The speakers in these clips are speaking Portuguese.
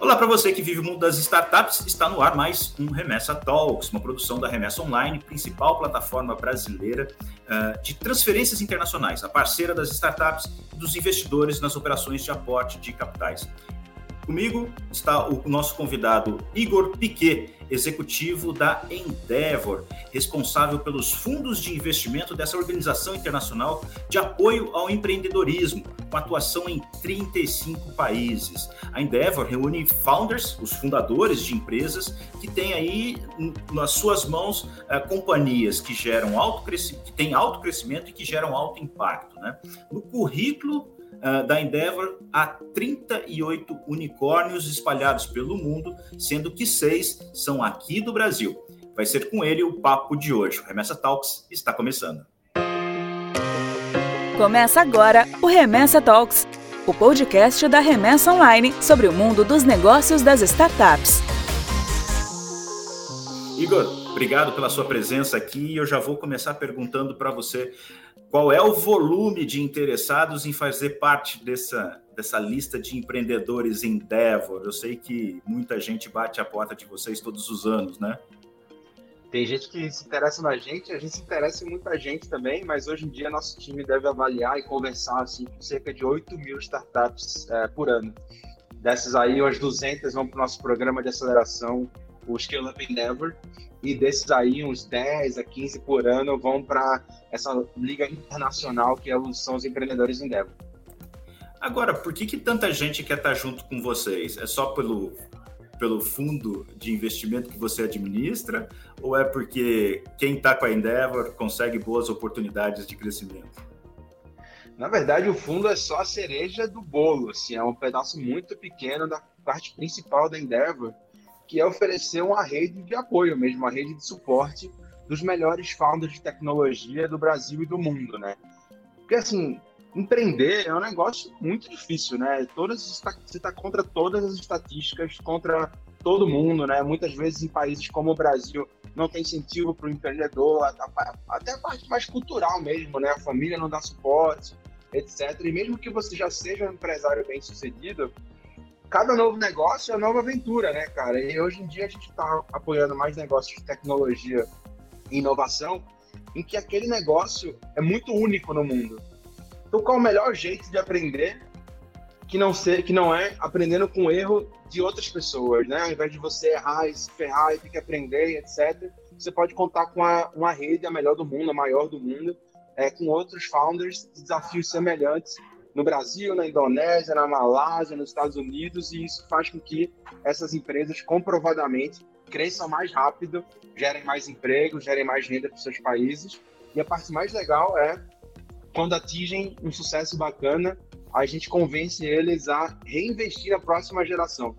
Olá para você que vive o mundo das startups, está no ar mais um Remessa Talks, uma produção da Remessa Online, principal plataforma brasileira uh, de transferências internacionais, a parceira das startups e dos investidores nas operações de aporte de capitais. Comigo está o nosso convidado Igor Piquet, executivo da Endeavor, responsável pelos fundos de investimento dessa organização internacional de apoio ao empreendedorismo, com atuação em 35 países. A Endeavor reúne founders, os fundadores de empresas, que têm aí nas suas mãos uh, companhias que geram alto crescimento, que têm alto crescimento e que geram alto impacto. Né? No currículo uh, da Endeavor há 38 unicórnios espalhados pelo mundo, sendo que seis são aqui do Brasil. Vai ser com ele o papo de hoje. O Remessa Talks está começando. Começa agora o Remessa Talks, o podcast da Remessa Online sobre o mundo dos negócios das startups. Igor, obrigado pela sua presença aqui. Eu já vou começar perguntando para você qual é o volume de interessados em fazer parte dessa, dessa lista de empreendedores Endeavor? Eu sei que muita gente bate a porta de vocês todos os anos, né? Tem gente que se interessa na gente, a gente se interessa em muita gente também, mas hoje em dia nosso time deve avaliar e conversar assim, com cerca de 8 mil startups é, por ano. Dessas aí, umas 200 vão para o nosso programa de aceleração, o Scale Up Endeavor, e desses aí, uns 10 a 15 por ano vão para essa liga internacional que é são os empreendedores Endeavor. Agora, por que, que tanta gente quer estar junto com vocês? É só pelo, pelo fundo de investimento que você administra ou é porque quem está com a Endeavor consegue boas oportunidades de crescimento? Na verdade, o fundo é só a cereja do bolo, assim, é um pedaço muito pequeno da parte principal da Endeavor, que é oferecer uma rede de apoio mesmo, uma rede de suporte dos melhores founders de tecnologia do Brasil e do mundo, né? Porque, assim, empreender é um negócio muito difícil, né? Todas, você está contra todas as estatísticas, contra todo mundo, né? Muitas vezes em países como o Brasil não tem incentivo para o empreendedor, até a parte mais cultural mesmo, né? A família não dá suporte, etc. E mesmo que você já seja um empresário bem sucedido, cada novo negócio é uma nova aventura, né, cara? E hoje em dia a gente está apoiando mais negócios de tecnologia e inovação, em que aquele negócio é muito único no mundo. Então, qual o melhor jeito de aprender que não, ser, que não é aprendendo com o erro de outras pessoas, né? Ao invés de você errar e se ferrar e ter que aprender, etc., você pode contar com a, uma rede a melhor do mundo, a maior do mundo, é, com outros founders de desafios semelhantes no Brasil, na Indonésia, na Malásia, nos Estados Unidos, e isso faz com que essas empresas comprovadamente cresçam mais rápido, gerem mais emprego, gerem mais renda para seus países. E a parte mais legal é quando atingem um sucesso bacana, a gente convence eles a reinvestir na próxima geração.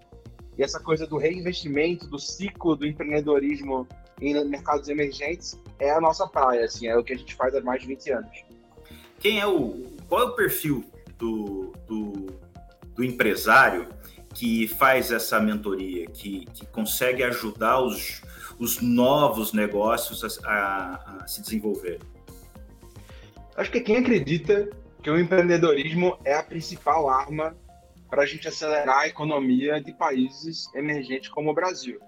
E essa coisa do reinvestimento, do ciclo do empreendedorismo em mercados emergentes é a nossa praia, assim, é o que a gente faz há mais de 20 anos. Quem é o qual é o perfil do, do, do empresário que faz essa mentoria, que, que consegue ajudar os, os novos negócios a, a, a se desenvolver? Acho que quem acredita que o empreendedorismo é a principal arma para a gente acelerar a economia de países emergentes como o Brasil.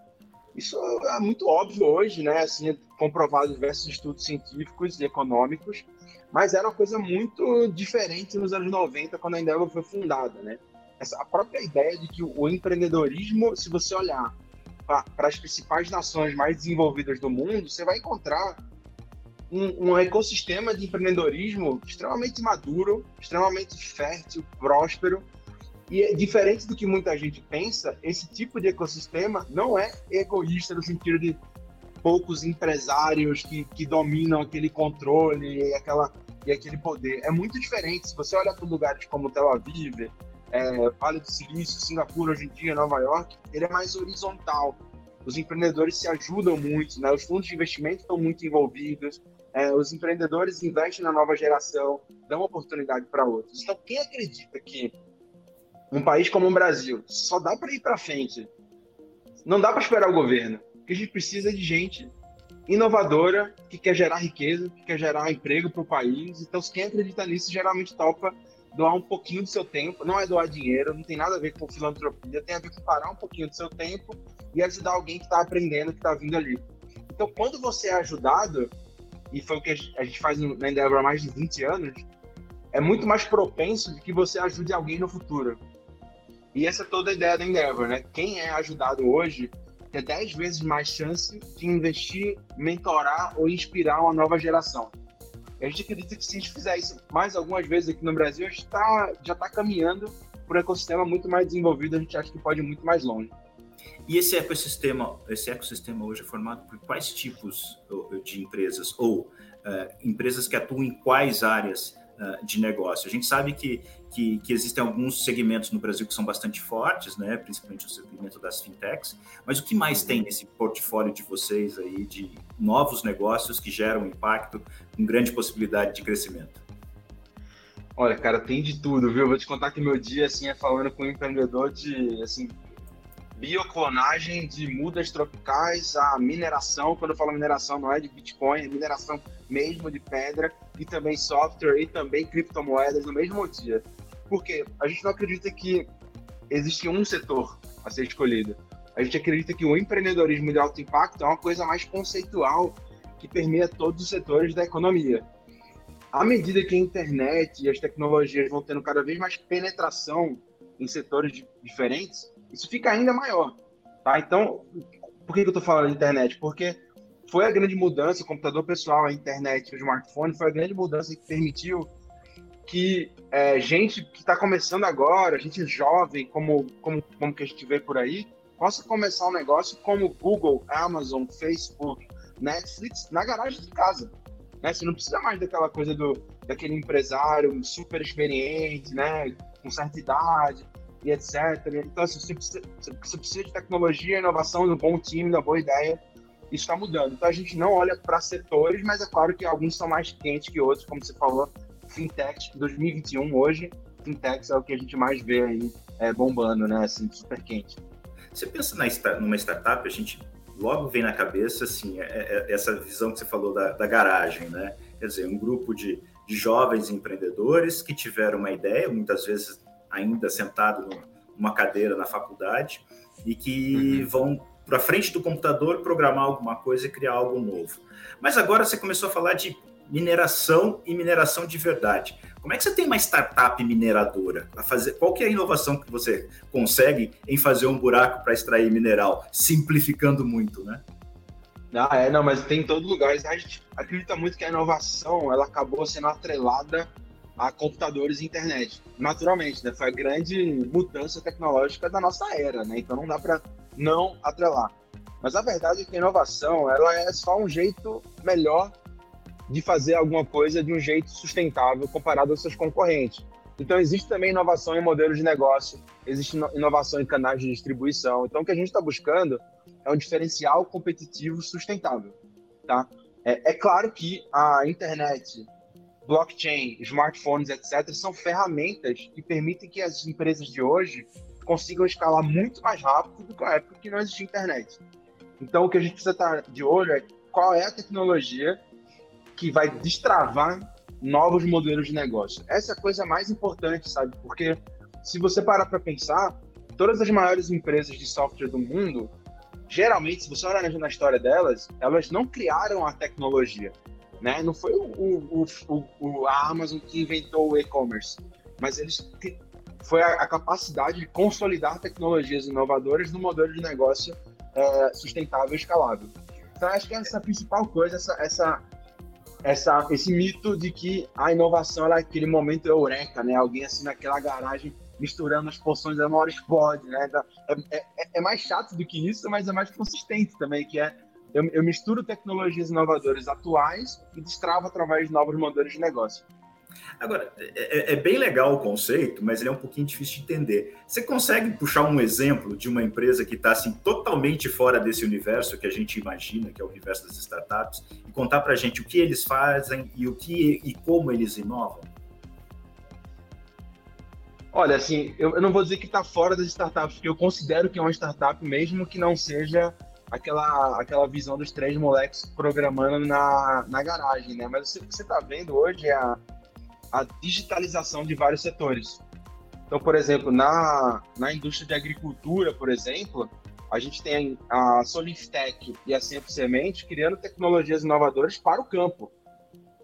Isso é muito óbvio hoje, né? Assim, comprovado diversos estudos científicos e econômicos, mas era uma coisa muito diferente nos anos 90, quando a Endeavor foi fundada, né? Essa, a própria ideia de que o empreendedorismo, se você olhar para as principais nações mais desenvolvidas do mundo, você vai encontrar um, um, ecossistema de empreendedorismo extremamente maduro, extremamente fértil, próspero. E é diferente do que muita gente pensa, esse tipo de ecossistema não é egoísta no sentido de poucos empresários que, que dominam aquele controle aquela, e aquele poder. É muito diferente. Se você olha para lugares como Tel Aviv, é, Vale do Silício, Singapura hoje em dia, Nova York, ele é mais horizontal. Os empreendedores se ajudam muito, né? os fundos de investimento estão muito envolvidos, é, os empreendedores investem na nova geração, dão oportunidade para outros. Então, quem acredita que um país como o Brasil só dá para ir para frente, não dá para esperar o governo, que a gente precisa de gente inovadora, que quer gerar riqueza, que quer gerar emprego para o país. Então, quem acredita nisso geralmente topa doar um pouquinho do seu tempo, não é doar dinheiro, não tem nada a ver com filantropia, tem a ver com parar um pouquinho do seu tempo e ajudar alguém que está aprendendo, que está vindo ali. Então, quando você é ajudado, e foi o que a gente faz na Endeavor há mais de 20 anos, é muito mais propenso de que você ajude alguém no futuro. E essa é toda a ideia da Endeavor, né? Quem é ajudado hoje tem 10 vezes mais chance de investir, mentorar ou inspirar uma nova geração. E a gente acredita que se a gente fizer isso mais algumas vezes aqui no Brasil, a gente tá, já está caminhando para um ecossistema muito mais desenvolvido, a gente acha que pode ir muito mais longe. E esse ecossistema, esse ecossistema hoje é formado por quais tipos de empresas ou uh, empresas que atuam em quais áreas uh, de negócio? A gente sabe que, que, que, existem alguns segmentos no Brasil que são bastante fortes, né? principalmente o segmento das fintechs, mas o que mais tem nesse portfólio de vocês aí de novos negócios que geram impacto com grande possibilidade de crescimento? Olha, cara, tem de tudo, viu? Vou te contar que meu dia assim é falando com um empreendedor de assim bioclonagem de mudas tropicais, a mineração, quando eu falo mineração não é de Bitcoin, é mineração mesmo de pedra, e também software e também criptomoedas no mesmo dia. Porque a gente não acredita que existe um setor a ser escolhido. A gente acredita que o empreendedorismo de alto impacto é uma coisa mais conceitual que permeia todos os setores da economia. À medida que a internet e as tecnologias vão tendo cada vez mais penetração em setores diferentes, isso fica ainda maior. Tá? Então, por que, eu estou falando da internet? Porque foi a grande mudança, o computador pessoal, a internet, o smartphone, foi a grande mudança que permitiu que é, gente que está começando agora, gente jovem, como, como, como que a gente vê por aí, possa começar um negócio como Google, Amazon, Facebook, Netflix na garagem de casa. Né? Você não precisa mais daquela coisa do, daquele empresário super experiente, né? com certa idade, e etc. Então, assim, você, precisa, você precisa de tecnologia, inovação, de um bom time, de uma boa ideia. Isso está mudando. Então, a gente não olha para setores, mas é claro que alguns são mais quentes que outros, como você falou, fintech 2021 hoje, fintechs é o que a gente mais vê aí é, bombando, né? Assim, super quente. Você pensa na, numa startup, a gente logo vem na cabeça assim é, é, é, essa visão que você falou da, da, garagem, né? Quer dizer, um grupo de, de jovens empreendedores que tiveram uma ideia, muitas vezes ainda sentado numa cadeira na faculdade e que uhum. vão para frente do computador programar alguma coisa e criar algo novo. Mas agora você começou a falar de mineração e mineração de verdade. Como é que você tem uma startup mineradora? A fazer, qual que é a inovação que você consegue em fazer um buraco para extrair mineral, simplificando muito, né? Ah, é, não, mas tem em todo lugar. A gente acredita muito que a inovação ela acabou sendo atrelada a computadores e internet. Naturalmente, né? Foi a grande mudança tecnológica da nossa era, né? Então não dá para não atrelar. Mas a verdade é que a inovação, ela é só um jeito melhor de fazer alguma coisa de um jeito sustentável comparado aos seus concorrentes. Então existe também inovação em modelos de negócio, existe inovação em canais de distribuição. Então o que a gente está buscando é um diferencial competitivo sustentável, tá? É, é claro que a internet blockchain, smartphones, etc., são ferramentas que permitem que as empresas de hoje consigam escalar muito mais rápido do que a época que não existia internet. Então, o que a gente precisa estar de olho é qual é a tecnologia que vai destravar novos modelos de negócio. Essa é a coisa mais importante, sabe? Porque se você parar para pensar, todas as maiores empresas de software do mundo, geralmente, se você olhar na história delas, elas não criaram a tecnologia. Né? Não foi o, o, o, a Amazon que inventou o e-commerce, mas eles foi a, a, capacidade de consolidar tecnologias inovadoras no modelo de negócio é, sustentável e escalável. Então, acho que essa é principal coisa, essa, essa, essa, esse mito de que a inovação é aquele momento eureka, né? Alguém assim naquela garagem misturando as porções da maior explode, né? É, é, é, mais chato do que isso, mas é mais consistente também, que é eu, eu misturo tecnologias inovadoras atuais e destravo através de novos modelos de negócio. Agora, é, é, é, bem legal o conceito, mas ele é um pouquinho difícil de entender. Você consegue puxar um exemplo de uma empresa que está assim, totalmente fora desse universo que a gente imagina, que é o universo das startups, e contar para a gente o que eles fazem e o que e como eles inovam? Olha, assim, eu, eu não vou dizer que está fora das startups, porque eu considero que é uma startup, mesmo que não seja aquela, aquela visão dos três moleques programando na, na garagem, né? Mas o que você está vendo hoje é a, a digitalização de vários setores. Então, por exemplo, na, na indústria de agricultura, por exemplo, a gente tem a Solistec e a Sempre Semente criando tecnologias inovadoras para o campo,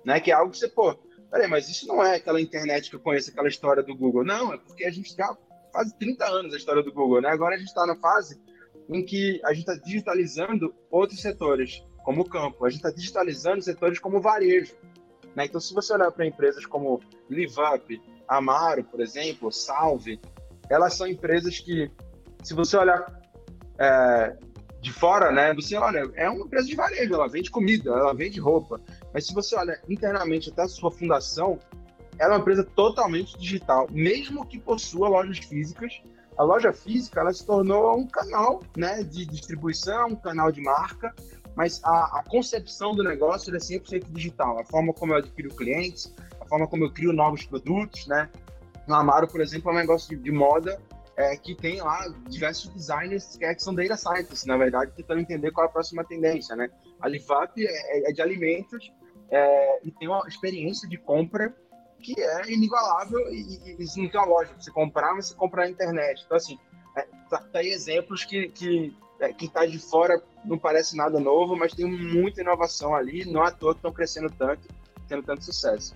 né? Que é algo que você, pô, peraí, mas isso não é aquela internet que eu conheço, aquela história do Google. Não, é porque a gente já faz 30 anos a história do Google, né? Agora a gente está na fase em que a gente está digitalizando outros setores, como o campo. A gente está digitalizando setores como o varejo. Né? Então, se você olhar para empresas como LiveUp, Amaro, por exemplo, Salve, elas são empresas que, se você olhar é, de fora, né? Você olha, é uma empresa de varejo, ela vende comida, ela vende roupa. Mas se você olha internamente até a sua fundação, ela é uma empresa totalmente digital, mesmo que possua lojas físicas. A loja física ela se tornou um canal né, de distribuição, um canal de marca, mas a, a concepção do negócio é 100% digital. A forma como eu adquiro clientes, a forma como eu crio novos produtos, né? No Amaro, por exemplo, é um negócio de, de moda é, que tem lá diversos designers que, é, que são data scientists, na verdade, tentando entender qual é a próxima tendência, né? A Livap é, é, de alimentos é, e tem uma experiência de compra que é inigualável e, e isso não tem uma loja. Você comprar, mas você comprar na internet. Então, assim, é, tá, tá aí exemplos que, que é, quem está de fora não parece nada novo, mas tem muita inovação ali, não é à toa que estão crescendo tanto, tendo tanto sucesso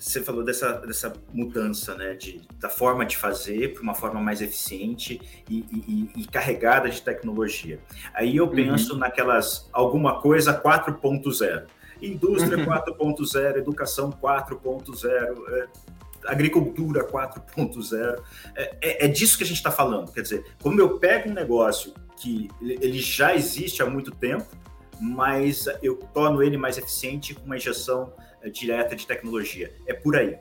você falou dessa, dessa mudança, né, de, da forma de fazer para uma forma mais eficiente e, e, e, carregada de tecnologia. Aí eu uhum. penso uhum. naquelas alguma coisa 4.0, indústria uhum. 4.0, educação 4.0, é, agricultura 4.0. É, é, é, disso que a gente está falando. Quer dizer, como eu pego um negócio que ele já existe há muito tempo, mas eu torno ele mais eficiente com uma injeção direta de tecnologia. É por aí.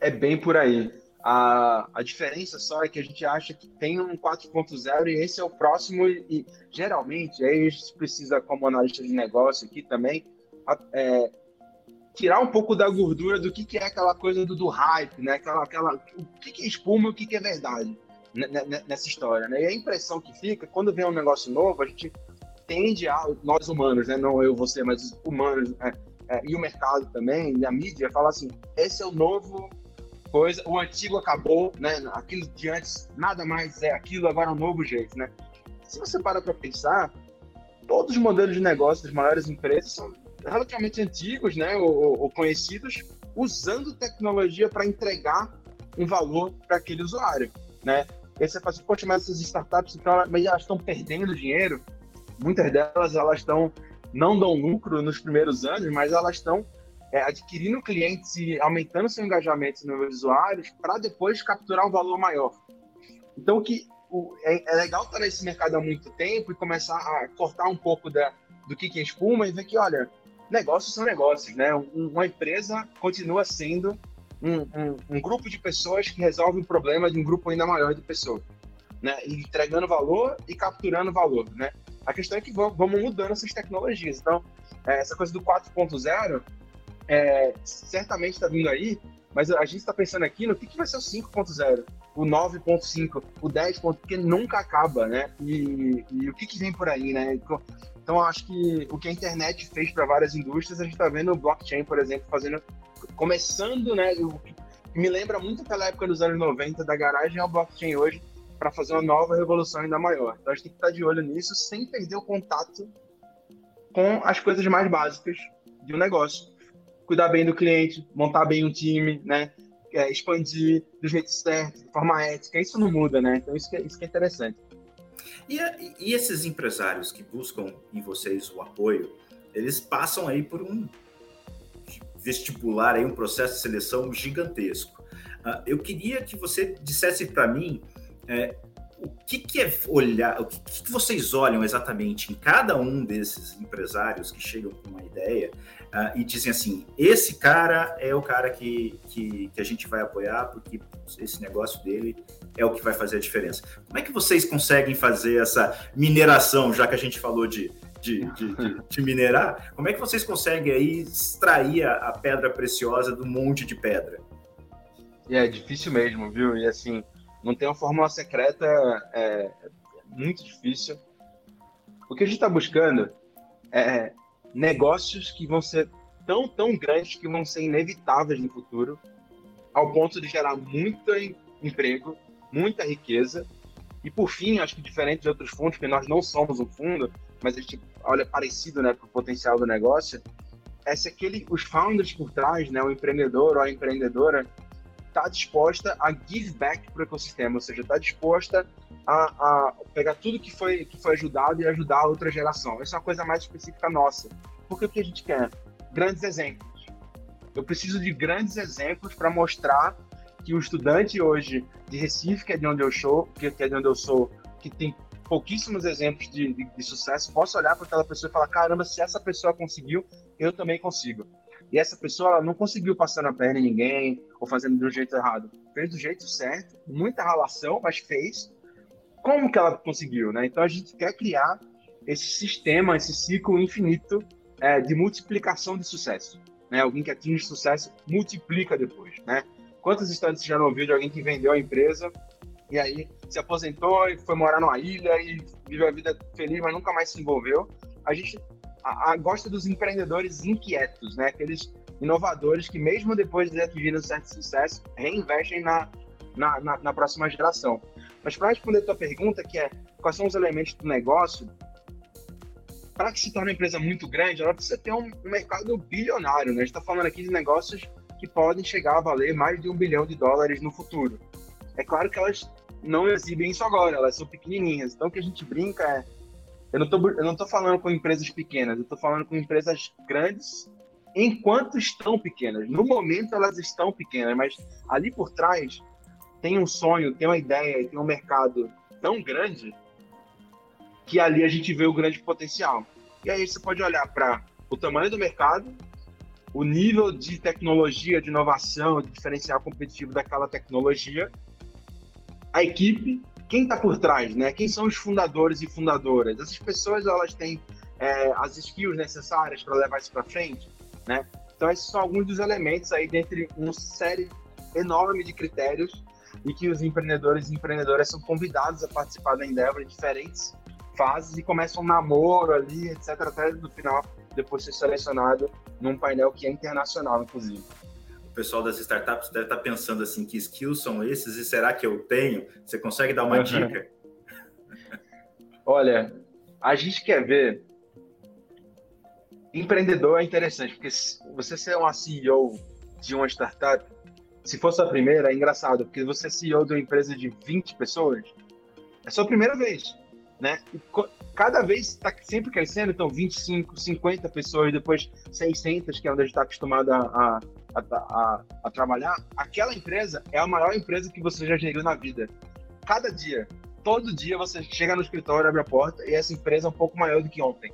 É bem por aí. A, a diferença só é que a gente acha que tem um 4.0 e esse é o próximo, e, e geralmente, aí a gente precisa, como analista de negócio aqui também, é, tirar um pouco da gordura do que, que é aquela coisa do, do hype, né? Aquela, aquela, o que, que é espuma e o que, que é verdade nessa história, né? E a impressão que fica, quando vem um negócio novo, a gente tende a, nós humanos, né? Não eu, você, mas os humanos, é, é, e o mercado também, e a mídia, fala assim: esse é o novo coisa, o antigo acabou, né? Aquilo de antes nada mais é aquilo, agora é um novo jeito, né? Se você para para pensar, todos os modelos de negócio das maiores empresas são relativamente antigos, né? Ou, ou conhecidos, usando tecnologia para entregar um valor para aquele usuário, né? E aí você fala assim, poxa, mas essas startups, então, mas elas estão perdendo dinheiro. Muitas delas, elas estão não dão lucro nos primeiros anos, mas elas estão é, adquirindo clientes e aumentando seu engajamento nos usuários para depois capturar um valor maior. Então, que o, é, é, legal estar nesse mercado há muito tempo e começar a cortar um pouco da, do que, que é espuma e ver que, olha, negócios são negócios, né? Uma empresa continua sendo um, um, um grupo de pessoas que resolve um problema de um grupo ainda maior de pessoas, né? entregando valor e capturando valor, né? A questão é que vamos mudando essas tecnologias. Então, é, essa coisa do 4.0 é, certamente está vindo aí, mas a gente está pensando aqui no que, que vai ser o 5.0, o 9.5, o 10. porque nunca acaba, né? E, e o que, que vem por aí, né? Então, então acho que o que a internet fez para várias indústrias, a gente está vendo o blockchain, por exemplo, fazendo, começando, né? Me lembra muito aquela época dos anos 90 da garagem ao blockchain hoje, para fazer uma nova revolução ainda maior. Então a gente tem que estar de olho nisso sem perder o contato com as coisas mais básicas de um negócio. Cuidar bem do cliente, montar bem um time, né? É, expandir do jeito certo, de forma ética, isso não muda, né? Então isso que é, isso que é interessante. E, e esses empresários que buscam em vocês o apoio, eles passam aí por um vestibular, aí, um processo de seleção gigantesco. Uh, eu queria que você dissesse para mim é, o que, que, é olhar, o que, que, vocês olham exatamente em cada um desses empresários que chegam com uma ideia uh, e dizem assim: esse cara é o cara que, que, que, a gente vai apoiar porque esse negócio dele é o que vai fazer a diferença. Como é que vocês conseguem fazer essa mineração, já que a gente falou de, de, de, de, de minerar? Como é que vocês conseguem aí extrair a, a pedra preciosa do monte de pedra? É difícil mesmo, viu? E assim não tem uma fórmula secreta, é muito difícil. O que a gente está buscando é negócios que vão ser tão, tão grandes que vão ser inevitáveis no futuro, ao ponto de gerar muito emprego, muita riqueza. E por fim, acho que diferente de outros fundos, que nós não somos um fundo, mas a gente olha parecido né, para o potencial do negócio, é se aquele, os founders por trás, né, o empreendedor ou a empreendedora, está disposta a give back para o ecossistema, ou seja, está disposta a, a, pegar tudo que foi, que foi ajudado e ajudar a outra geração. Essa é uma coisa mais específica nossa. Porque o que a gente quer? Grandes exemplos. Eu preciso de grandes exemplos para mostrar que o estudante hoje de Recife, que é de onde eu sou, que é de onde eu sou, que tem pouquíssimos exemplos de, de, de sucesso, possa olhar para aquela pessoa e falar: caramba, se essa pessoa conseguiu, eu também consigo. E essa pessoa não conseguiu passar na perna em ninguém ou fazendo do jeito errado. Fez do jeito certo, muita relação, mas fez. Como que ela conseguiu, né? Então a gente quer criar esse sistema, esse ciclo infinito é, de multiplicação de sucesso. Né? Alguém que atinge sucesso multiplica depois, né? Quantas histórias você já não ouviu de alguém que vendeu a empresa e aí se aposentou e foi morar numa ilha e viveu a vida feliz, mas nunca mais se envolveu. A gente a, a, gosta dos empreendedores inquietos, né? Aqueles inovadores que mesmo depois de atingirem um certo sucesso, reinvestem na, na, na, na próxima geração. Mas para responder a tua pergunta, que é quais são os elementos do negócio, para que se torne uma empresa muito grande, ela precisa ter um, um mercado bilionário, né? A gente está falando aqui de negócios que podem chegar a valer mais de um bilhão de dólares no futuro. É claro que elas não exibem isso agora, elas são pequenininhas. Então o que a gente brinca é, eu não tô, eu não tô falando com empresas pequenas, eu tô falando com empresas grandes enquanto estão pequenas. No momento elas estão pequenas, mas ali por trás tem um sonho, tem uma ideia, tem um mercado tão grande que ali a gente vê o grande potencial. E aí você pode olhar para o tamanho do mercado, o nível de tecnologia, de inovação, de diferencial competitivo daquela tecnologia a equipe, quem está por trás, né? Quem são os fundadores e fundadoras? Essas pessoas elas têm é, as skills necessárias para levar isso para frente, né? Então esses são alguns dos elementos aí dentre uma série enorme de critérios e que os empreendedores e empreendedoras são convidados a participar da Endeavor em diferentes fases e começam um namoro ali, etc, até no final depois ser selecionado num painel que é internacional, inclusive pessoal das startups deve estar pensando assim, que skills são esses e será que eu tenho? Você consegue dar uma uhum. dica? Olha, a gente quer ver empreendedor é interessante, porque você ser uma CEO de uma startup, se fosse a primeira, é engraçado, porque você é CEO de uma empresa de 20 pessoas, é sua primeira vez, né? E cada vez está sempre crescendo, então 25, 50 pessoas, depois 600, que é onde a gente está acostumado a, a, a, a, a trabalhar, aquela empresa é a maior empresa que você já geriu na vida. Cada dia, todo dia você chega no escritório, abre a porta e essa empresa é um pouco maior do que ontem.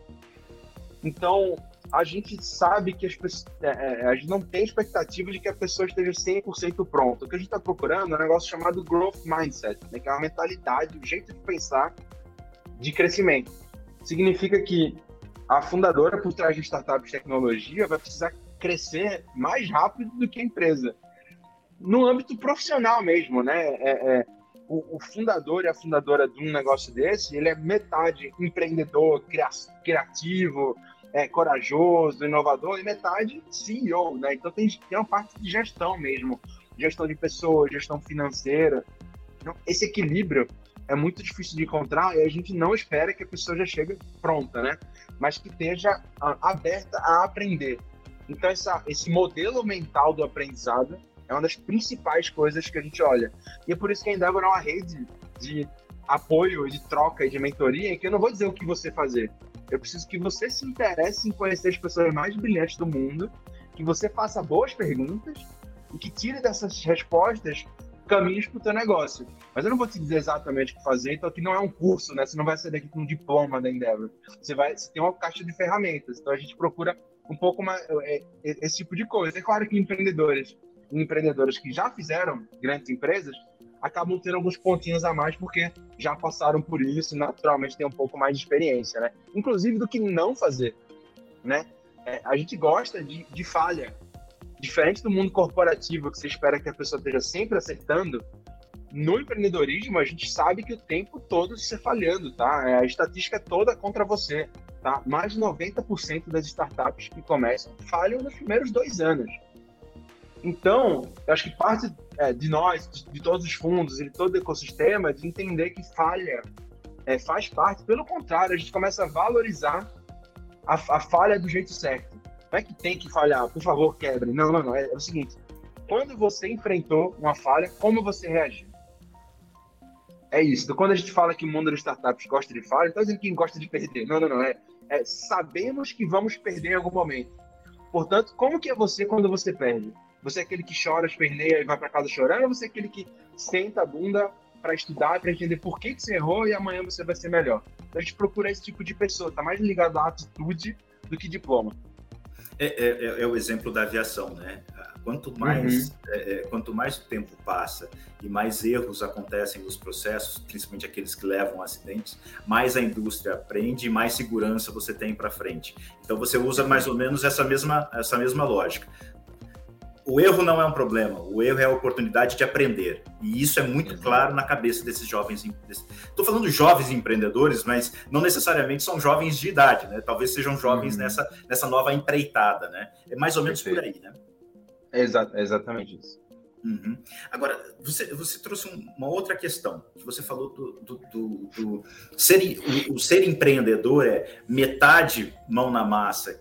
Então, a gente sabe que as pessoas, é, é, a gente não tem expectativa de que a pessoa esteja 100% pronta. O que a gente está procurando é um negócio chamado growth mindset, né, que é uma mentalidade, um jeito de pensar de crescimento. Significa que a fundadora por trás de startup de tecnologia vai precisar crescer mais rápido do que a empresa. No âmbito profissional mesmo, né? É, é, o, o, fundador e a fundadora de um negócio desse, ele é metade empreendedor, criativo, é, corajoso, inovador, e metade CEO, né? Então tem, tem uma parte de gestão mesmo, gestão de pessoas, gestão financeira. Então, esse equilíbrio é muito difícil de encontrar e a gente não espera que a pessoa já chegue pronta, né? Mas que esteja aberta a aprender. Então, essa, esse modelo mental do aprendizado é uma das principais coisas que a gente olha. E é por isso que a Endeavor é uma rede de apoio, de troca e de mentoria, que eu não vou dizer o que você fazer. Eu preciso que você se interesse em conhecer as pessoas mais brilhantes do mundo, que você faça boas perguntas e que tire dessas respostas caminhos para o teu negócio. Mas eu não vou te dizer exatamente o que fazer, então aqui não é um curso, né? Você não vai sair daqui com um diploma da Endeavor. Você vai você tem uma caixa de ferramentas. Então a gente procura um pouco mais é, é, esse tipo de coisa. É claro que empreendedores, empreendedores que já fizeram grandes empresas acabam tendo alguns pontinhos a mais porque já passaram por isso naturalmente têm um pouco mais de experiência, né? Inclusive do que não fazer, né? É, a gente gosta de, de falha. Diferente do mundo corporativo, que você espera que a pessoa esteja sempre acertando, no empreendedorismo a gente sabe que o tempo todo você falhando, tá? É, a estatística é toda contra você tá? mais de 90% das startups que começam falham nos primeiros dois anos. Então, eu acho que parte é, de nós, de, de, todos os fundos e de todo o ecossistema, de entender que falha é, faz parte. Pelo contrário, a gente começa a valorizar a, a, falha do jeito certo. Não é que tem que falhar, por favor, quebre. Não, não, não. É, é o seguinte: quando você enfrentou uma falha, como você reagiu? É isso. Então, quando a gente fala que o mundo das startups gosta de falha, não está dizendo que gosta de perder. Não, não, não. É, é, sabemos que vamos perder em algum momento. Portanto, como que é você quando você perde? Você é aquele que chora, esperneia e vai para casa chorando, ou você é aquele que senta a bunda para estudar, para entender por que, que você errou e amanhã você vai ser melhor? Então a gente procura esse tipo de pessoa, tá mais ligado à atitude do que diploma. É, é, é, é o exemplo da aviação, né? Quanto mais, uhum. É, é, quanto mais o tempo passa e mais erros acontecem nos processos, principalmente aqueles que levam a acidentes, mais a indústria aprende e mais segurança você tem para frente. Então você usa mais ou menos essa mesma, essa mesma lógica o erro não é um problema, o erro é a oportunidade de aprender. E isso é muito claro na cabeça desses jovens. Estou falando jovens empreendedores, mas não necessariamente são jovens de idade, né? Talvez sejam jovens uhum. nessa, nessa nova empreitada, né? É mais ou menos Perfeito. por aí, né? É, exa é exatamente isso. Uhum. Agora, você, você trouxe uma outra questão, que você falou do, do, do, do ser, o, o ser empreendedor é metade mão na massa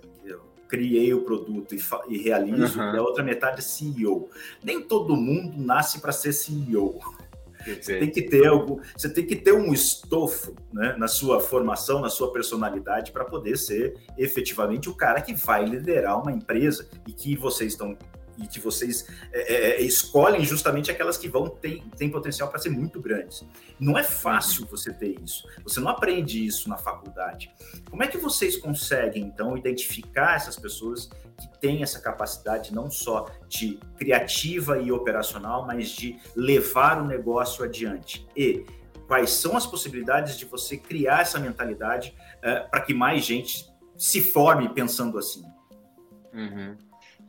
criei o produto e, e realizo, uhum. e a outra metade é CEO. Nem todo mundo nasce para ser CEO. Você tem que ter algo, você tem que ter um estofo né, na sua formação, na sua personalidade, para poder ser efetivamente o cara que vai liderar uma empresa e que vocês estão e que vocês é, é, é, escolhem justamente aquelas que vão ter, ter potencial para ser muito grandes. Não é fácil você ter isso. Você não aprende isso na faculdade. Como é que vocês conseguem, então, identificar essas pessoas que têm essa capacidade não só de criativa e operacional, mas de levar o negócio adiante? E quais são as possibilidades de você criar essa mentalidade uh, para que mais gente se forme pensando assim? Uhum.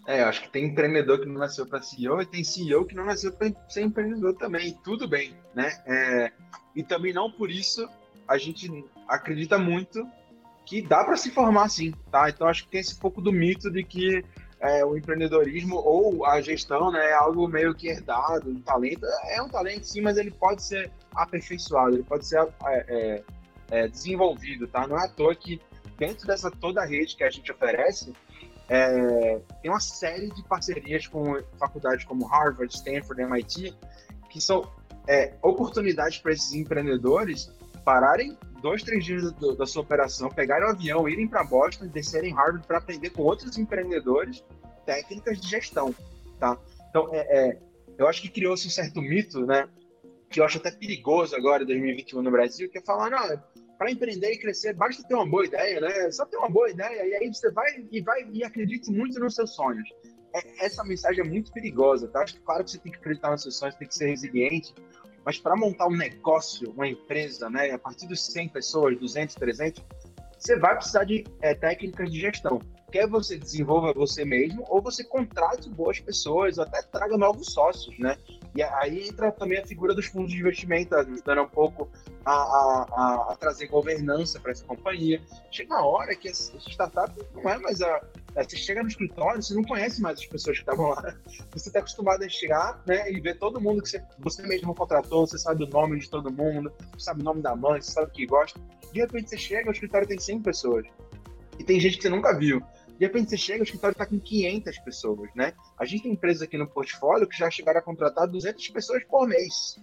É, eu acho que tem empreendedor que não nasceu para CEO e tem CEO que não nasceu para ser empreendedor também. Tudo bem, né? É, e também não por isso a gente acredita muito que dá para se formar assim, tá? Então acho que tem esse pouco do mito de que é, o empreendedorismo ou a gestão né, é algo meio que herdado, um talento. É um talento sim, mas ele pode ser aperfeiçoado, ele pode ser é, é, é desenvolvido, tá? Não é à toa que dentro dessa toda rede que a gente oferece, é, tem uma série de parcerias com faculdades como Harvard, Stanford, MIT, que são é, oportunidades para esses empreendedores pararem dois, três dias do, da sua operação, pegarem o um avião, irem para Boston, descerem em Harvard para aprender com outros empreendedores técnicas de gestão, tá? Então, é, é eu acho que criou-se um certo mito, né? Que eu acho até perigoso agora, em 2021 no Brasil, que é falar, não, para empreender e crescer, basta ter uma boa ideia, né? Só ter uma boa ideia e aí você vai e vai e acredite muito nos seus sonhos. É, essa mensagem é muito perigosa, tá? Acho que claro que você tem que acreditar nos seus sonhos, tem que ser resiliente, mas para montar um negócio, uma empresa, né, a partir dos 100 pessoas, 200, 300, você vai precisar de é, técnicas de gestão. Quer você desenvolva você mesmo, ou você contrate boas pessoas, ou até traga novos sócios, né? E aí entra também a figura dos fundos de investimento, ajudando um pouco a, a, a trazer governança para essa companhia. Chega uma hora que essa startup não é mais a. É, você chega no escritório, você não conhece mais as pessoas que estavam lá. Você está acostumado a chegar né, e ver todo mundo que você, você mesmo contratou, você sabe o nome de todo mundo, sabe o nome da mãe, você sabe o que gosta. De repente você chega, o escritório tem 100 pessoas. E tem gente que você nunca viu. De repente você chega, o escritório está com 500 pessoas, né? A gente tem empresas aqui no portfólio que já chegaram a contratar 200 pessoas por mês.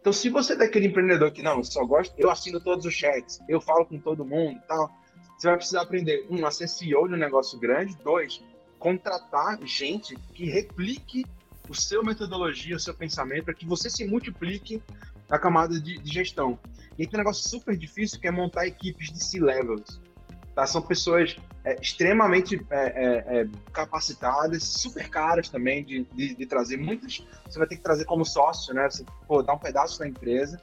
Então, se você é daquele empreendedor que não, só gosta, eu assino todos os cheques, eu falo com todo mundo tal, você vai precisar aprender, um, a ser CEO de um negócio grande, dois, contratar gente que replique o seu metodologia, o seu pensamento, para que você se multiplique na camada de, de gestão. E aí tem um negócio super difícil que é montar equipes de C-levels. Tá? São pessoas é, extremamente é, é, é, capacitadas, super caras também de, de, de, trazer. Muitas você vai ter que trazer como sócio, né? Você pô, dar um pedaço da empresa.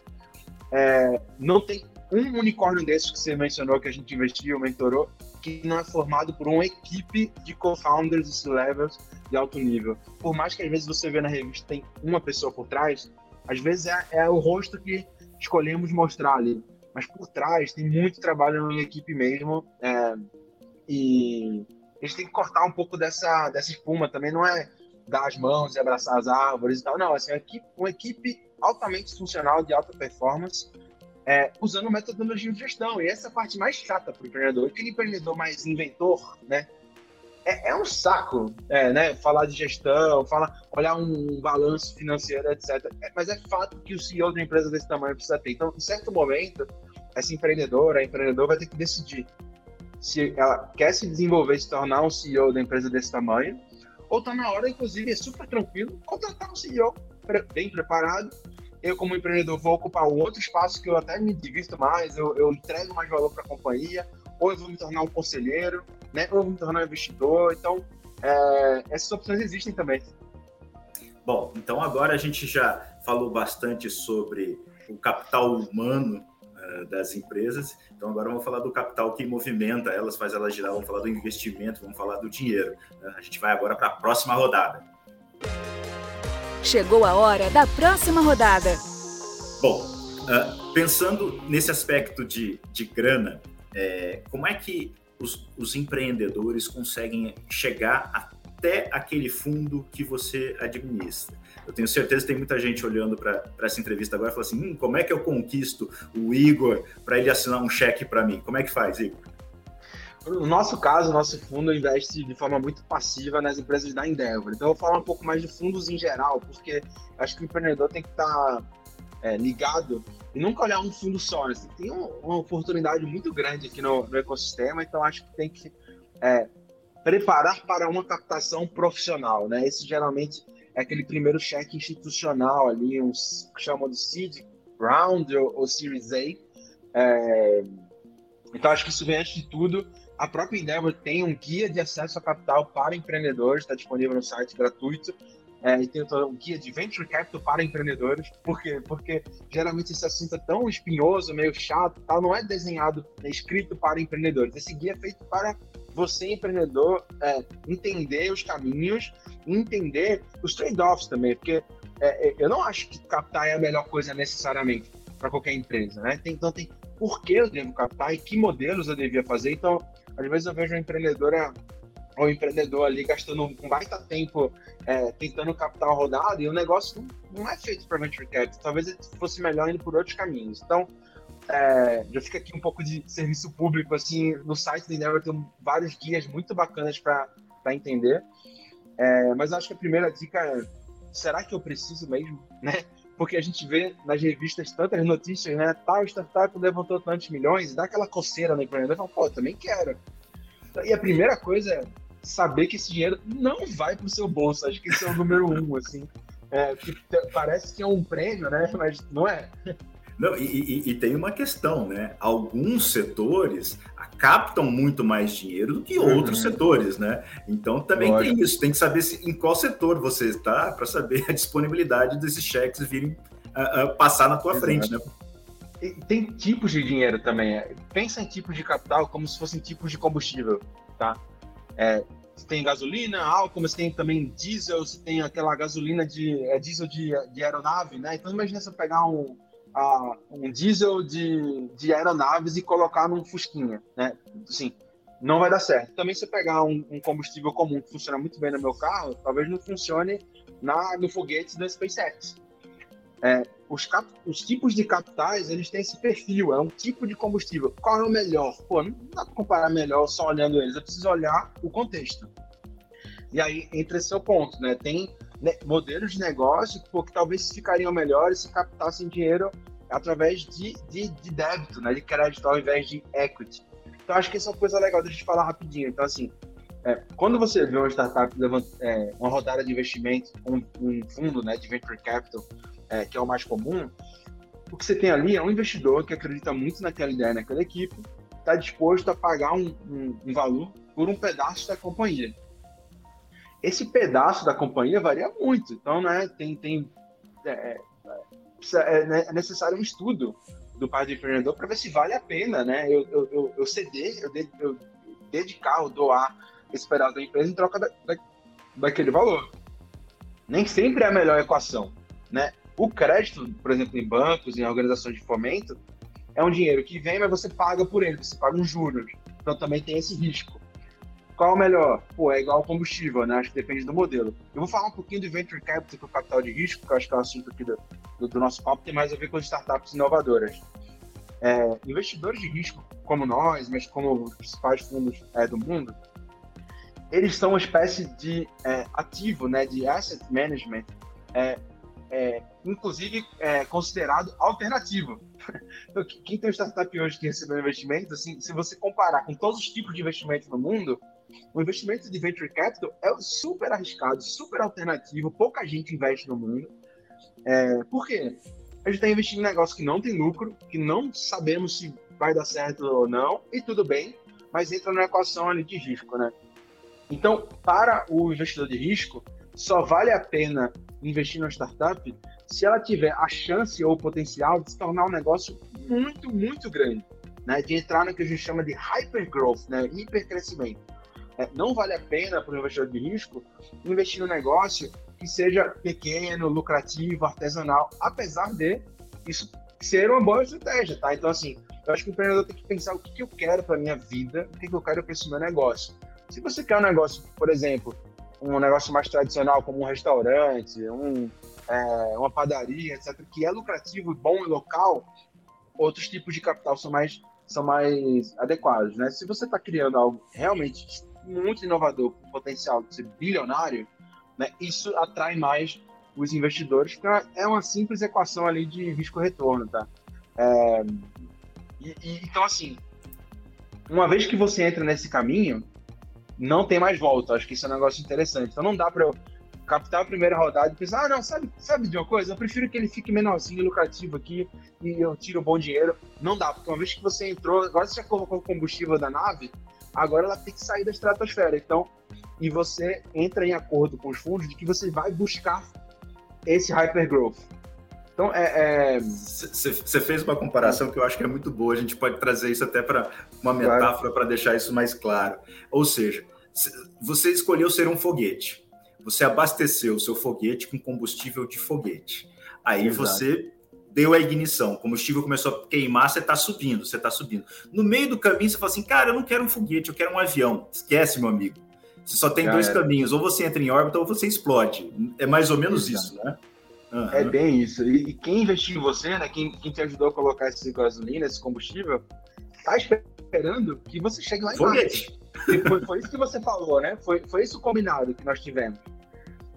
É, não tem um unicórnio desses que você mencionou, que a gente investiu, mentorou, que não é formado por uma equipe de co-founders e C-levels de alto nível. Por mais que às vezes você vê na revista tem uma pessoa por trás, às vezes é, é o rosto que escolhemos mostrar ali. Mas por trás tem muito trabalho em equipe mesmo. É, e gente tem que cortar um pouco dessa, dessa espuma também, não é dar as mãos e abraçar as árvores e tal, não, assim, é uma equipe, uma equipe altamente funcional, de alta performance, é, usando metodologia de gestão. E essa é a parte mais chata para o empreendedor. Aquele empreendedor mais inventor, né? É, é um saco, é, né? Falar de gestão, falar, olhar um balanço financeiro, etc. É, mas é fato que o CEO de uma empresa desse tamanho precisa ter. Então, em certo momento, essa empreendedora, empreendedor vai ter que decidir se ela quer se desenvolver, se tornar um CEO da empresa desse tamanho, ou está na hora, inclusive, é super tranquilo, contratar um CEO bem preparado eu como empreendedor vou ocupar um outro espaço que eu até me divirto mais, eu, eu entrego mais valor para a companhia, ou eu vou me tornar um conselheiro, né, ou eu vou me tornar um investidor. Então, é, essas opções existem também. Bom, então agora a gente já falou bastante sobre o capital humano uh, das empresas, então agora vamos falar do capital que movimenta elas, faz elas girar, vamos falar do investimento, vamos falar do dinheiro. Uh, a gente vai agora para a próxima rodada. Chegou a hora da próxima rodada. Bom, uh, pensando nesse aspecto de, de grana, é, como é que os, os, empreendedores conseguem chegar até aquele fundo que você administra? Eu tenho certeza que tem muita gente olhando para essa entrevista agora e falando assim: hum, como é que eu conquisto o Igor para ele assinar um cheque para mim? Como é que faz, Igor? No nosso caso, o nosso fundo investe de forma muito passiva nas empresas da Endeavor. Então, eu vou falar um pouco mais de fundos em geral, porque acho que o empreendedor tem que estar tá, é, ligado e nunca olhar um fundo só. Né? Tem uma oportunidade muito grande aqui no, no ecossistema, então acho que tem que é, preparar para uma captação profissional. Né? Esse geralmente é aquele primeiro cheque institucional ali, uns chamam de seed round ou, ou Series A. É, então, acho que isso vem antes de tudo a própria Endeavor tem um guia de acesso a capital para empreendedores, está disponível no site gratuito. É, e tem um guia de Venture Capital para empreendedores. Por quê? Porque geralmente esse assunto é tão espinhoso, meio chato, tal, não é desenhado, é escrito para empreendedores. Esse guia é feito para você, empreendedor, é, entender os caminhos, entender os trade-offs também, porque é, é eu não acho que captar é a melhor coisa necessariamente para qualquer empresa, né? Então tem por que eu devo captar e que modelos eu devia fazer. Então, às vezes eu vejo uma empreendedora um empreendedor ali gastando um baita tempo é, tentando captar uma rodada e o negócio não, é feito para venture capital. Talvez fosse melhor indo por outros caminhos. Então, é, já fica aqui um pouco de serviço público, assim, no site da Endeavor tem vários guias muito bacanas para entender. É, mas acho que a primeira dica é, será que eu preciso mesmo, né? Porque a gente vê nas revistas tantas notícias, né? Tal startup levantou tantos milhões, dá aquela coceira no empreendedor e fala, pô, também quero. E a primeira coisa é saber que esse dinheiro não vai para o seu bolso. Acho que esse é o número um, assim. É, que parece que é um prêmio, né? Mas não é. Não, e, e, e, tem uma questão, né? Alguns setores captam muito mais dinheiro do que uhum. outros setores, né? Então também Lógico. tem isso, tem que saber se, em qual setor você está para saber a disponibilidade desses cheques virem uh, uh, passar na tua Exato. frente, né? E tem tipos de dinheiro também. É. Pensa em tipos de capital como se fossem tipos de combustível, tá? É, você tem gasolina, álcool, mas tem também diesel, você tem aquela gasolina de é, diesel de, de aeronave, né? Então imagina você pegar um, a, um diesel de, de aeronaves e colocar num fusquinha, né? Assim, não vai dar certo. Também se pegar um, um, combustível comum que funciona muito bem no meu carro, talvez não funcione na, no foguete da SpaceX. É, os, cap, os tipos de capitais, eles têm esse perfil, é um tipo de combustível. Qual é o melhor? Pô, não dá para comparar melhor só olhando eles, eu preciso olhar o contexto. E aí entra esse seu ponto, né? Tem né, modelos de negócio pô, que talvez ficariam melhores se captassem dinheiro através de, de, de, débito, né, de crédito ao invés de equity. Então, acho que isso é uma coisa legal da gente falar rapidinho. Então, assim, é, quando você vê uma startup levant, é, uma rodada de investimento, um, um, fundo né, de venture capital, é, que é o mais comum, o que você tem ali é um investidor que acredita muito naquela ideia, naquela equipe, está disposto a pagar um, um, um valor por um pedaço da companhia esse pedaço da companhia varia muito. Então, né, tem, tem é, é, é, né, é necessário um estudo do do empreendedor para ver se vale a pena, né? Eu, eu, eu, eu ceder, eu, de, eu dedicar, ou doar esse pedaço da empresa em troca da, da, daquele valor. Nem sempre é a melhor equação, né? O crédito, por exemplo, em bancos, em organizações de fomento, é um dinheiro que vem, mas você paga por ele, você paga um juros. Então também tem esse risco. Qual é o melhor? Pô, é igual ao combustível, né? Acho que depende do modelo. Eu vou falar um pouquinho do Venture Capital, que é o capital de risco, que eu acho que é o assunto aqui do, do, do nosso papo, tem mais a ver com startups inovadoras. É, investidores de risco como nós, mas como os principais fundos é, do mundo, eles são uma espécie de é, ativo, né, de asset management, é, inclusive é, considerado alternativo. Então, quem tem startup hoje que recebeu investimentos, assim, se você comparar com todos os tipos de investimentos no mundo, o investimento de venture capital é super arriscado, super alternativo, pouca gente investe no mundo. É, por quê? A gente está investindo em negócio que não tem lucro, que não sabemos se vai dar certo ou não, e tudo bem, mas entra na equação ali de risco, né? Então, para o investidor de risco, só vale a pena investir numa startup se ela tiver a chance ou o potencial de se tornar um negócio muito, muito grande, né? De entrar no que a gente chama de hypergrowth, né? Hipercrescimento. É, não vale a pena para o investidor de risco investir num negócio que seja pequeno, lucrativo, artesanal, apesar de isso ser uma boa estratégia, tá? Então, assim, eu acho que o empreendedor tem que pensar o que, que eu quero para minha vida, o que, que eu quero para esse meu negócio. Se você quer um negócio, por exemplo, um negócio mais tradicional, como um restaurante, um, é, uma padaria, etc., que é lucrativo, bom e local, outros tipos de capital são mais, são mais adequados. Né? Se você está criando algo realmente muito inovador, com potencial de ser bilionário, né, isso atrai mais os investidores, porque é uma simples equação ali de risco-retorno. Tá? É, e, e, então, assim, uma vez que você entra nesse caminho, não tem mais volta. Acho que isso é um negócio interessante. Então não dá para eu captar a primeira rodada e pensar, ah, não, sabe, sabe de uma coisa? Eu prefiro que ele fique menorzinho, lucrativo aqui e eu tiro bom dinheiro. Não dá, porque uma vez que você entrou, agora você já colocou o combustível da nave, agora ela tem que sair da estratosfera. Então, e você entra em acordo com os fundos de que você vai buscar esse hypergrowth. Então, é. Você é... fez uma comparação que eu acho que é muito boa. A gente pode trazer isso até para uma metáfora claro. para deixar isso mais claro. Ou seja, você escolheu ser um foguete. Você abasteceu o seu foguete com combustível de foguete. Aí Exato. você deu a ignição, o combustível começou a queimar, você está subindo, você está subindo. No meio do caminho, você fala assim, cara, eu não quero um foguete, eu quero um avião. Esquece, meu amigo. Você só tem dois caminhos, ou você entra em órbita ou você explode. É mais ou menos Exato. isso, né? Uhum. É bem isso. E, quem investiu em você, né? Quem, quem te ajudou a colocar esse gasolina, esse combustível, tá esperando que você chegue lá embaixo. Foi, foi isso que você falou, né? Foi, foi isso o combinado que nós tivemos.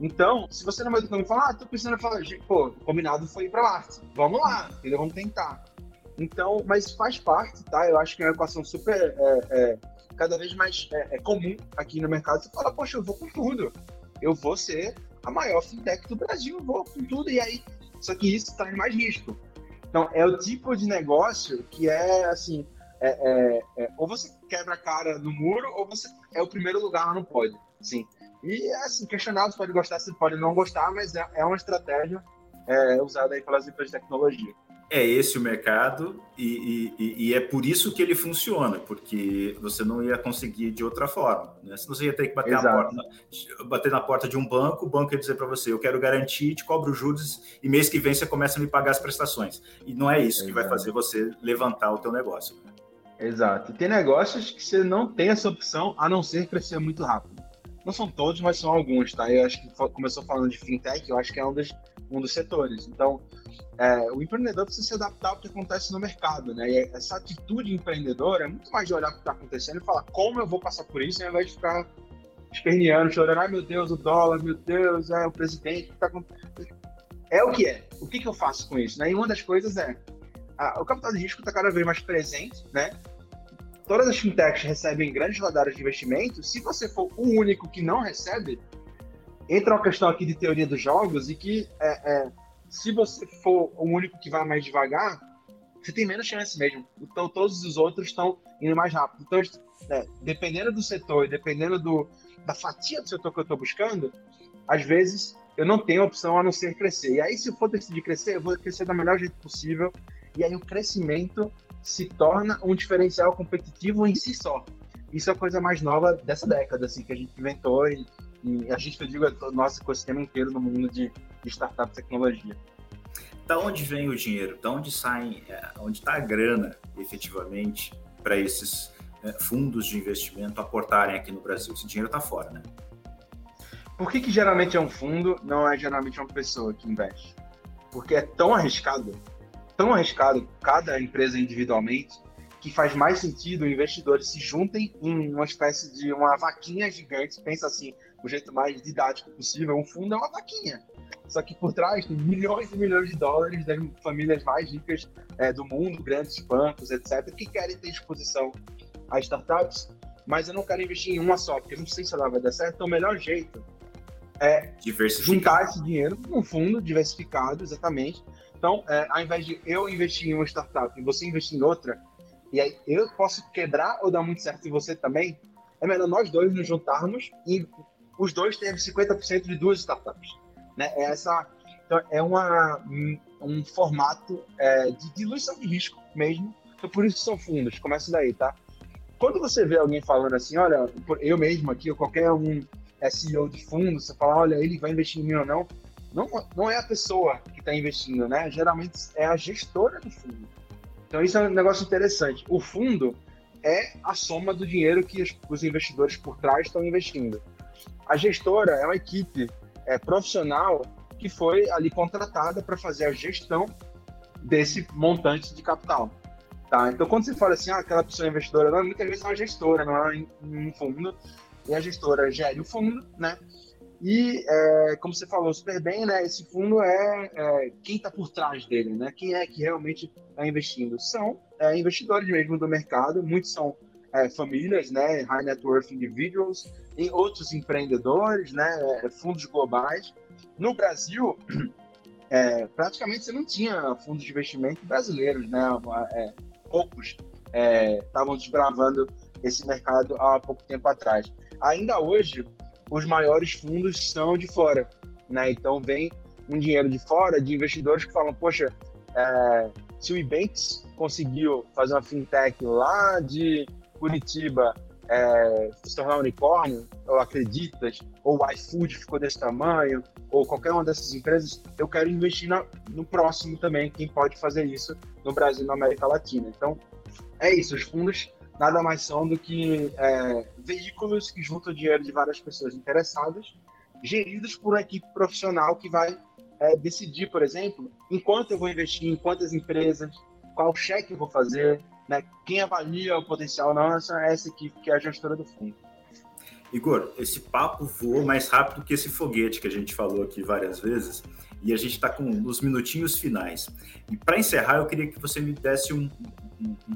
Então, se você no meio do caminho fala, ah, tô pensando em falar, pô, o combinado foi ir pra Marte. Vamos lá, entendeu? Vamos tentar. Então, mas faz parte, tá? Eu acho que é uma equação super. É, é, cada vez mais é, é comum aqui no mercado. Você fala, poxa, eu vou com tudo. Eu vou ser a maior fintech do Brasil, vou com tudo, e aí. Só que isso traz mais risco. Então, é o tipo de negócio que é assim: é, é, é, ou você quebra a cara no muro, ou você é o primeiro lugar lá no pódio. Sim. E, assim, questionado, você pode gostar, você pode não gostar, mas é, é uma estratégia é, usada aí pelas empresas de tecnologia é esse o mercado e, e, e, é por isso que ele funciona, porque você não ia conseguir de outra forma. Né? Se você ia ter que bater, na porta, bater na porta de um banco, o banco ia dizer para você: eu quero garantir, te cobro juros e mês que vem você começa a me pagar as prestações. E não é isso Exato. que vai fazer você levantar o teu negócio. Né? Exato. E tem negócios que você não tem essa opção a não ser crescer muito rápido. Não são todos, mas são alguns, tá? Eu acho que começou falando de fintech, eu acho que é um dos, um dos setores. Então, é, o empreendedor precisa se adaptar ao que acontece no mercado, né? E essa atitude empreendedora é muito mais de olhar o que está acontecendo e falar como eu vou passar por isso, ao invés de ficar esperneando, chorando, ai meu Deus, o dólar, meu Deus, é o presidente, o tá É o que é. O que, que eu faço com isso? Né? E uma das coisas é, a, o capital de risco está cada vez mais presente, né? Todas as fintechs recebem grandes rodadas de investimento. Se você for o único que não recebe, entra uma questão aqui de teoria dos jogos e que é, é se você for o único que vai mais devagar, você tem menos chance mesmo. Então todos os outros estão indo mais rápido. Então, é, dependendo do setor e dependendo do, da fatia do setor que eu estou buscando, às vezes eu não tenho opção a não ser crescer. E aí, se eu for decidir crescer, eu vou crescer da melhor jeito possível. E aí o crescimento se torna um diferencial competitivo em si só. Isso é a coisa mais nova dessa década, assim, que a gente inventou e e a gente, eu digo, é o nosso ecossistema inteiro no mundo de, de startup tecnologia. da onde vem o dinheiro? Da onde sai, é, onde está a grana, efetivamente, para esses é, fundos de investimento aportarem aqui no Brasil? Esse dinheiro está fora, né? Por que, que geralmente é um fundo, não é geralmente uma pessoa que investe? Porque é tão arriscado, tão arriscado cada empresa individualmente, que faz mais sentido investidores se juntem em uma espécie de uma vaquinha gigante. Pensa assim, o jeito mais didático possível, um fundo é uma vaquinha. Só que por trás tem milhões e milhões de dólares das famílias mais ricas é, do mundo, grandes bancos, etc., que querem ter exposição a startups, mas eu não quero investir em uma só, porque eu não sei se ela vai dar certo. Então, o melhor jeito é juntar esse dinheiro num fundo diversificado, exatamente. Então, é, ao invés de eu investir em uma startup e você investir em outra, e aí eu posso quebrar ou dar muito certo em você também, é melhor nós dois nos juntarmos e os dois terem 50% de duas startups. Né? É essa, então, é uma, um formato é, de diluição de risco mesmo. Então, por isso são fundos. Começa daí, tá? Quando você vê alguém falando assim, olha, eu mesmo aqui, ou qualquer um é CEO de fundo, você fala, olha, ele vai investir em mim ou não, não, não é a pessoa que está investindo, né? Geralmente é a gestora do fundo. Então isso é um negócio interessante. O fundo é a soma do dinheiro que os investidores por trás estão investindo. A gestora é uma equipe é, profissional que foi ali contratada para fazer a gestão desse montante de capital. Tá? Então, quando você fala assim, ah, aquela pessoa é investidora, não, muitas vezes é uma gestora, não é um fundo, e a gestora gere o fundo, né? E, é, como você falou super bem, né, esse fundo é, é quem está por trás dele, né? Quem é que realmente está investindo? São é, investidores mesmo do mercado, muitos são é, famílias, né, high net worth individuals, e outros empreendedores, né, é, fundos globais. No Brasil, é, praticamente você não tinha fundos de investimento brasileiros, né? É, poucos estavam é, desbravando esse mercado há pouco tempo atrás. Ainda hoje, os maiores fundos são de fora, né? Então vem um dinheiro de fora de investidores que falam, poxa, é, se o Ebanks conseguiu fazer uma fintech lá de Curitiba é, se tornar um unicórnio, ou acreditas, ou o iFood ficou desse tamanho, ou qualquer uma dessas empresas, eu quero investir na, no próximo também, quem pode fazer isso no Brasil e na América Latina. Então, é isso, os fundos nada mais são do que é, veículos que juntam dinheiro de várias pessoas interessadas, geridos por uma equipe profissional que vai é, decidir, por exemplo, em quanto eu vou investir, em quantas empresas, qual cheque eu vou fazer, né? Quem avalia o potencial nossa é essa equipe que é a gestora do fundo. Igor, esse papo voou mais rápido que esse foguete que a gente falou aqui várias vezes e a gente está com os minutinhos finais. E para encerrar, eu queria que você me desse um,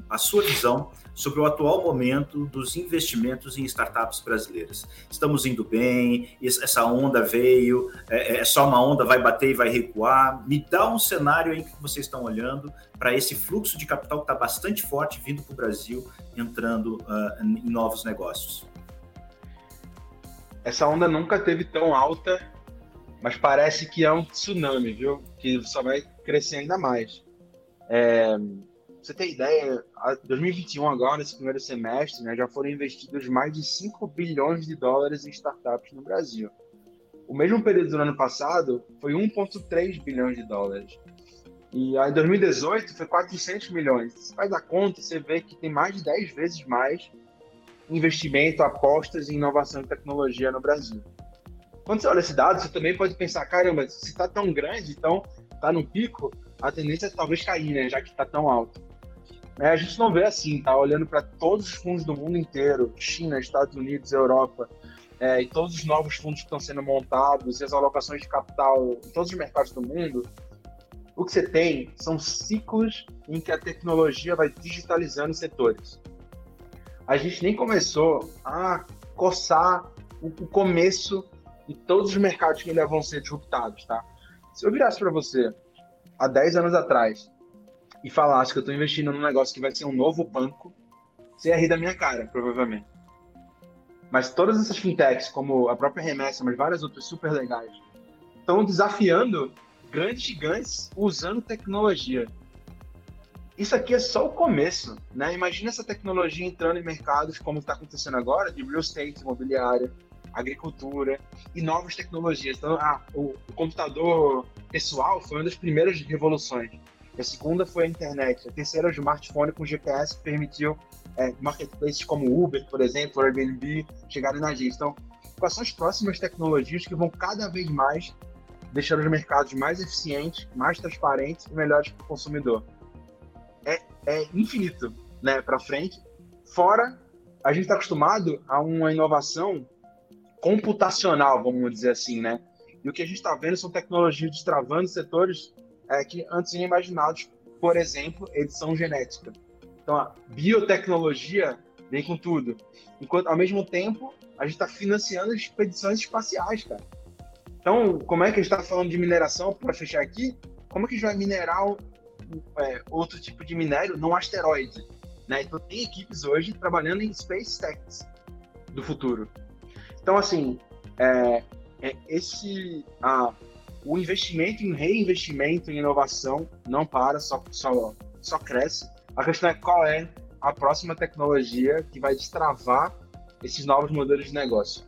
a sua visão sobre o atual momento dos investimentos em startups brasileiras. Estamos indo bem, essa onda veio, é, é só uma onda, vai bater e vai recuar. Me dá um cenário em que vocês estão olhando para esse fluxo de capital que está bastante forte vindo para o Brasil, entrando uh, em novos negócios. Essa onda nunca teve tão alta mas parece que é um tsunami, viu? Que só vai crescer ainda mais. É, você tem ideia, 2021 agora, nesse primeiro semestre, né, já foram investidos mais de 5 bilhões de dólares em startups no Brasil. O mesmo período do ano passado foi 1,3 bilhões de dólares. E aí, em 2018 foi 400 milhões. Você faz a conta, você vê que tem mais de 10 vezes mais investimento, apostas em inovação e tecnologia no Brasil. Quando você olha esse dado, você também pode pensar, caramba, se está tão grande, então está no pico, a tendência é talvez cair, né? Já que está tão alto. É, a gente não vê assim, tá? Olhando para todos os fundos do mundo inteiro, China, Estados Unidos, Europa, é, e todos os novos fundos que estão sendo montados, e as alocações de capital em todos os mercados do mundo, o que você tem são ciclos em que a tecnologia vai digitalizando setores. A gente nem começou a coçar o começo e todos os mercados que ainda vão ser disruptados, tá? Se eu virasse para você há 10 anos atrás e falasse que eu estou investindo num negócio que vai ser um novo banco, você ia rir da minha cara, provavelmente. Mas todas essas fintechs, como a própria Remessa, mas várias outras super legais, estão desafiando grandes gigantes usando tecnologia. Isso aqui é só o começo, né? Imagina essa tecnologia entrando em mercados como está acontecendo agora, de real estate, imobiliária, agricultura e novas tecnologias. Então, ah, o, o computador pessoal foi uma das primeiras revoluções. A segunda foi a internet. A terceira, o smartphone com GPS que permitiu é, marketplaces como Uber, por exemplo, Airbnb, chegarem na gente. Então, quais são as próximas tecnologias que vão cada vez mais deixando os mercados mais eficientes, mais transparentes e melhores para o consumidor? É, é infinito né, para frente. Fora, a gente está acostumado a uma inovação computacional, vamos dizer assim, né? E o que a gente está vendo são tecnologias destravando setores é, que antes inimaginados, por exemplo, edição genética. Então, a biotecnologia vem com tudo. Enquanto, ao mesmo tempo, a gente está financiando expedições espaciais, cara. Então, como é que a gente está falando de mineração, para fechar aqui, como é que a gente vai minerar é, outro tipo de minério num asteroide? Né? Então, tem equipes hoje trabalhando em space techs do futuro. Então, assim, é, é esse, a, o investimento em reinvestimento em inovação não para, só, só, só cresce. A questão é qual é a próxima tecnologia que vai destravar esses novos modelos de negócio.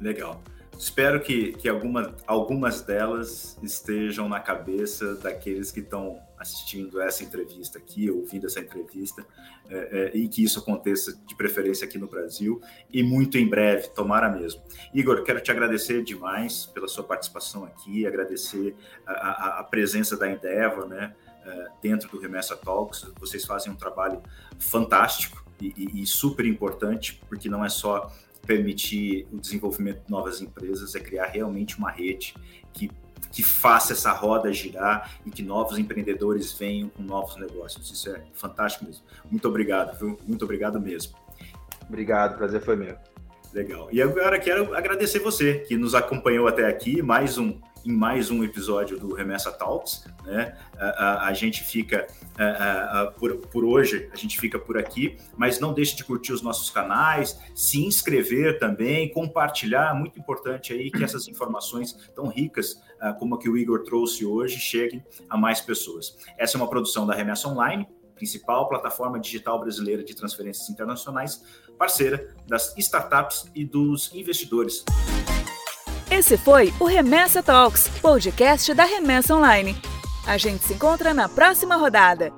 Legal. Espero que, que alguma, algumas delas estejam na cabeça daqueles que estão assistindo essa entrevista aqui, ouvindo essa entrevista, é, é, e que isso aconteça de preferência aqui no Brasil e muito em breve, tomara mesmo. Igor, quero te agradecer demais pela sua participação aqui, agradecer a, a, a presença da Endeavor, né, é, dentro do Remessa Talks. Vocês fazem um trabalho fantástico e, e, e super importante, porque não é só permitir o desenvolvimento de novas empresas é criar realmente uma rede que, que faça essa roda girar e que novos empreendedores venham com novos negócios. Isso é fantástico mesmo. Muito obrigado, viu? Muito obrigado mesmo. Obrigado, prazer foi meu. Legal. E agora quero agradecer você que nos acompanhou até aqui, mais um em mais um episódio do Remessa Talks. Né? A, a, a gente fica, a, por, por hoje, a gente fica por aqui, mas não deixe de curtir os nossos canais, se inscrever também, compartilhar, muito importante aí que essas informações tão ricas como a que o Igor trouxe hoje cheguem a mais pessoas. Essa é uma produção da Remessa Online, principal plataforma digital brasileira de transferências internacionais, parceira das startups e dos investidores. Esse foi o Remessa Talks, podcast da Remessa Online. A gente se encontra na próxima rodada.